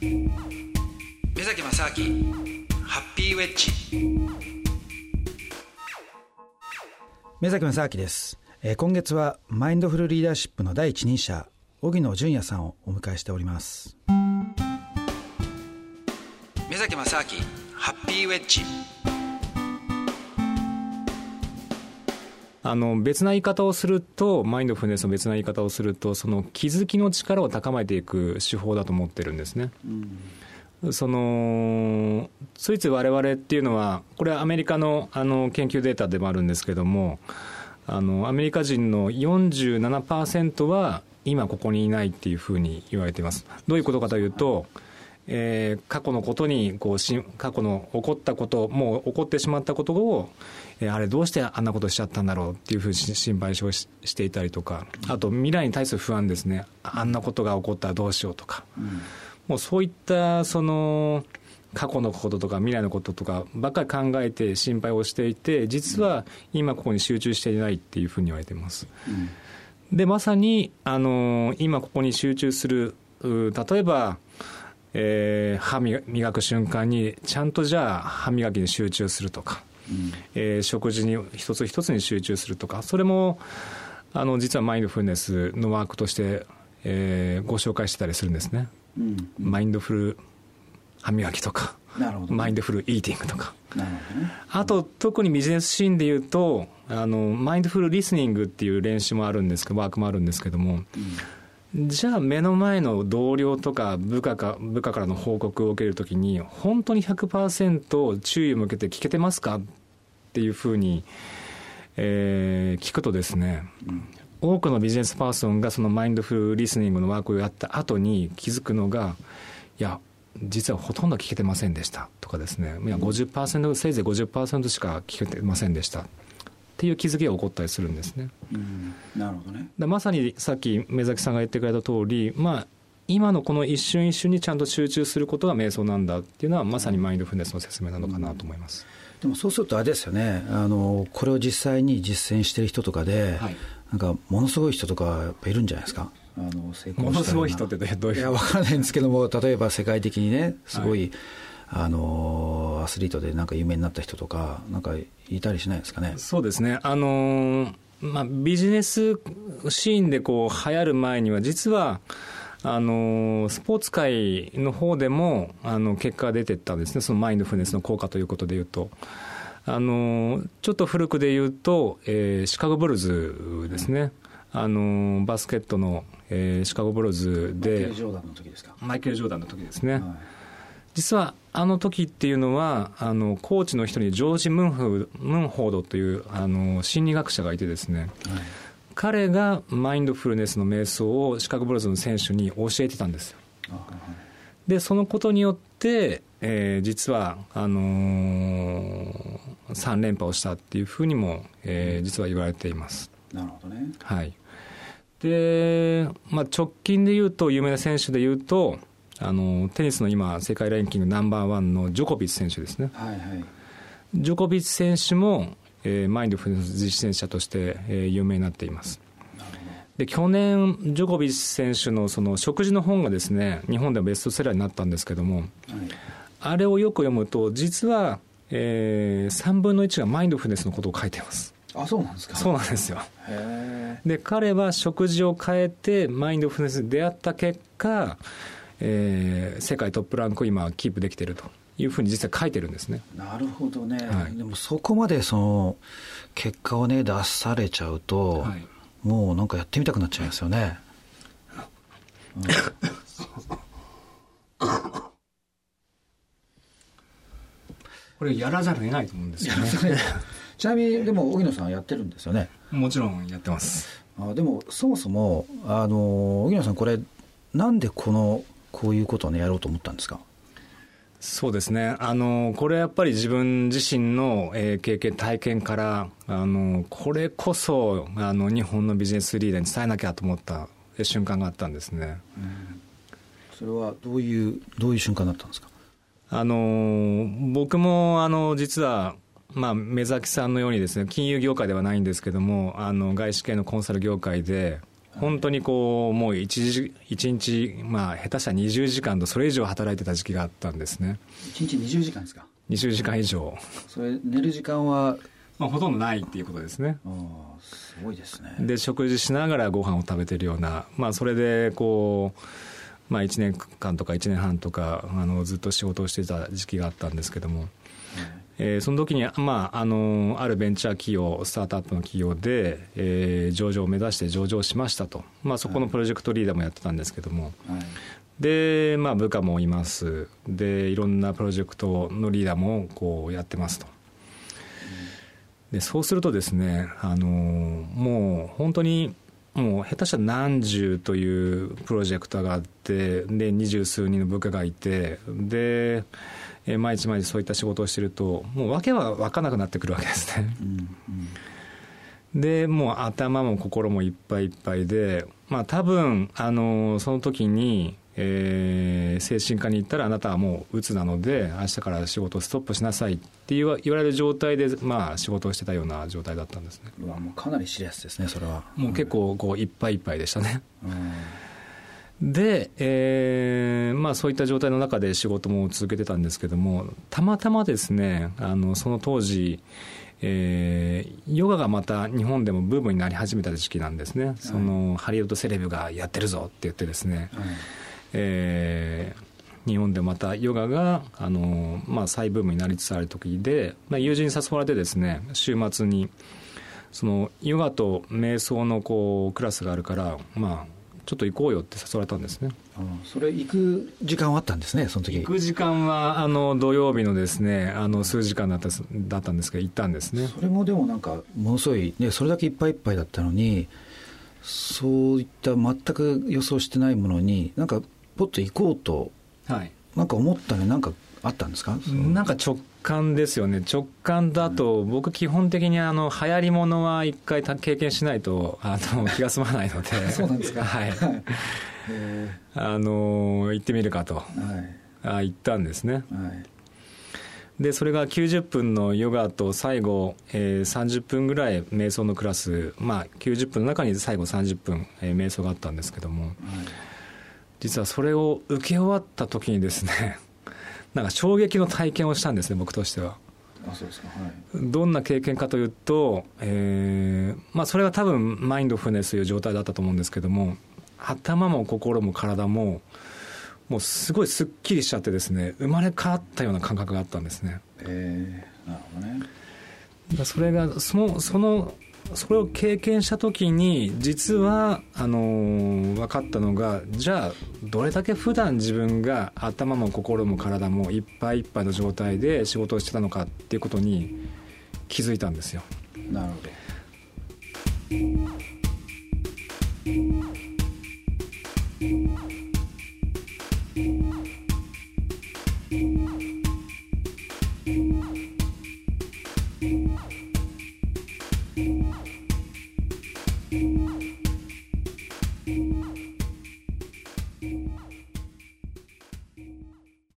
目崎正明ハッピーウェッジ。目崎正明です、えー、今月はマインドフルリーダーシップの第一人者荻野純也さんをお迎えしております。目崎正明ハッピーウェッジあの別な言い方をするとマインドフルネスの別な言い方をするとその気づきの力を高めていく手法だと思ってるんですね。うん、そのついつい我々っていうのはこれはアメリカのあの研究データでもあるんですけどもあのアメリカ人の47%は今ここにいないっていうふうに言われています。どういうことかというと、えー、過去のことにこうし過去の起こったこともう起こってしまったことを、えー、あれどうしてあんなことしちゃったんだろうっていうふうに心配ししていたりとか。あと未来に対する不安ですね。あんなことが起こったらどうしようとか、うん、もうそういったその過去のこととか未来のこととかばっかり考えて心配をしていて実は今ここに集中していないっていうふうに言われています。うん。でまさにあの今ここに集中する例えばえー、歯磨く瞬間にちゃんとじゃあ歯磨きに集中するとか、うん、えー、食事に一つ一つに集中するとかそれもあの実はマインドフルネスのワークとして、えー、ご紹介してたりするんですね、うん、マインドフル歯磨きとかマインドフルイーティングとか、ね、あと特にビジネスシーンでいうとあのマインドフルリスニングっていう練習もあるんですけどワークもあるんですけども、うんじゃあ目の前の同僚とか部下か部下からの報告を受けるときに本当に100%注意を向けて聞けてますかっていうふうに、えー、聞くとですね、多くのビジネスパーソンがそのマインドフルリスニングのワークをやった後に気づくのがいや実はほとんど聞けてませんでしたとかですね。いや50%せいぜい50%しか聞けてませんでした。っていう気づきが起こったりするんですね。うん、なるほどね。まさにさっき目崎さんが言ってくれた通り、まあ、今のこの一瞬一瞬にちゃんと集中することが瞑想なんだっていうのはまさにマインドフルネスの説明なのかなと思います。うん、でもそうするとあれですよね。あのこれを実際に実践してる人とかで、はい、なんかものすごい人とかいるんじゃないですか。あの成功ものすごい人ってどういういや分からないんですけども例えば世界的にねすごい、はい。あのアスリートでなんか有名になった人とか、なんかいたりしないですかね？そうですねあのまあ、ビジネスシーンでこう流行る前には、実はあのスポーツ界の方でもあの結果が出てったんですね、そのマインドフルネスの効果ということでいうと。あのちょっと古くで言うと、えー、シカゴブルズですね、あのバスケットの、えー、シカゴブルズで、マイケル・ジョーダンの時ですか？マイケル・ジョーダンの時ですね。はい実はあの時っていうのはあのコーチの一人にジョージ・ムンフムンホードというあの心理学者がいてですね、はい、彼がマインドフルネスの瞑想をシカゴブルーズの選手に教えてたんですよ。でそのことによって、えー、実はあのー、3連覇をしたっていうふうにも、えー、実は言われています。なるほどね。はい。で、まあ、直近で言うと有名な選手で言うとあのテニスの今、世界ランキングナンバーワンのジョコビッチ選手ですね。はいはい、ジョコビッチ選手も、えー、マインドフルネス実践者として、えー、有名になっています。で去年、ジョコビッチ選手のその食事の本がですね日本でもベストセラーになったんですけども、はい、あれをよく読むと、実は、えー、3分の1がマインドフルネスのことを書いています。あそうなんですか？そうなんですよで彼は食事を変えてマインドフルネスに出会った結果えー、世界トップランクを今キープできているというふうに実は書いてるんですね。なるほどね。はい、でもそこまでその結果をね出されちゃうと、はい、もうなんかやってみたくなっちゃいますよね。うん、これやらざるを得ないと思うんですよね。ちなみにでも荻野さんやってるんですよね。もちろんやってます。あでもそもそもあの荻野さんこれなんでこのこういうことをね、やろうと思ったんですか？そうですね。あの、これやっぱり自分自身の、えー、経験、体験から、あの、これこそ、あの、日本のビジネスリーダーに伝えなきゃと思った瞬間があったんですね。うん、それはどういう、どういう瞬間だったんですか？あの、僕も、あの、実は、まあ、目崎さんのようにですね、金融業界ではないんですけども、あの、外資系のコンサル業界で、本当にこうもう一時一日、まあ、下手したら20時間とそれ以上働いてた時期があったんですね。1日20時間ですか？20時間以上。それ寝る時間は？まあ、ほとんどないっていうことですね。すごいですね。で、食事しながらご飯を食べてるような、まあ、それで、こう、まあ、1年間とか1年半とかあのずっと仕事をしてた時期があったんですけども、えー、その時に、まあ、あのあるベンチャー企業スタートアップの企業で、えー、上場を目指して上場しましたと、まあ、そこのプロジェクトリーダーもやってたんですけども、はい、で、まあ、部下もいます。でいろんなプロジェクトのリーダーもこうやってますと。でそうするとですね、あのもう本当にもう下手したら何十というプロジェクトがあってで二十数人の部下がいてで毎日毎日そういった仕事をしてるともう訳は分からなくなってくるわけですね。うんうん、でもう頭も心もいっぱいいっぱいでまあ多分あのその時にえー、精神科に行ったらあなたはもううつなので明日から仕事をストップしなさいって言わ言われる状態で、まあ、仕事をしてたような状態だったんですね。うわもうかなりシリアスですねそれは。もう結構こういっぱいいっぱいでしたね、うん、で、えーまあ、そういった状態の中で仕事も続けてたんですけどもたまたまですねあのその当時えー、ヨガがまた日本でもブームになり始めた時期なんですね、はい、そのハリウッドセレブがやってるぞって言ってですね、はいえー、日本でまたヨガがあの、まあ、再ブームになりつつある時で、まあ、友人に誘われてですね週末にそのヨガと瞑想のこうクラスがあるから、まあ、ちょっと行こうよって誘われたんですね。それ行く時間はあったんですね、その時行く時間はあの土曜日のですねあの数時間だっただったんですけど、行ったんですねそれもでもなんか、ものすごい、ね、それだけいっぱいいっぱいだったのに、そういった全く予想してないものに、なんかポッと行こうと、はい、なんか思ったね、なんかあったんですか？なんか直感ですよね、直感だと、僕、基本的にあの流行りものは一回経験しないとあの 気が済まないので、そうなんですか、はい、あの行ってみるかと、はい、あ行ったんですね。はい。でそれが90分のヨガと最後、えー、30分ぐらい瞑想のクラス、まあ、90分の中に最後30分、えー、瞑想があったんですけども、はい実はそれを受け終わった時にですね なんか衝撃の体験をしたんですね僕としては。あそうですかはい、どんな経験かというと、えーまあ、それは多分マインドフルネスという状態だったと思うんですけども頭も心も体ももうすごいすっきりしちゃってですね生まれ変わったような感覚があったんですね。えー、なるほどねそれがそのそのそれを経験した時に実はあの、分かったのがじゃあどれだけ普段自分が頭も心も体もいっぱいいっぱいの状態で仕事をしてたのかっていうことに気づいたんですよ。なるほど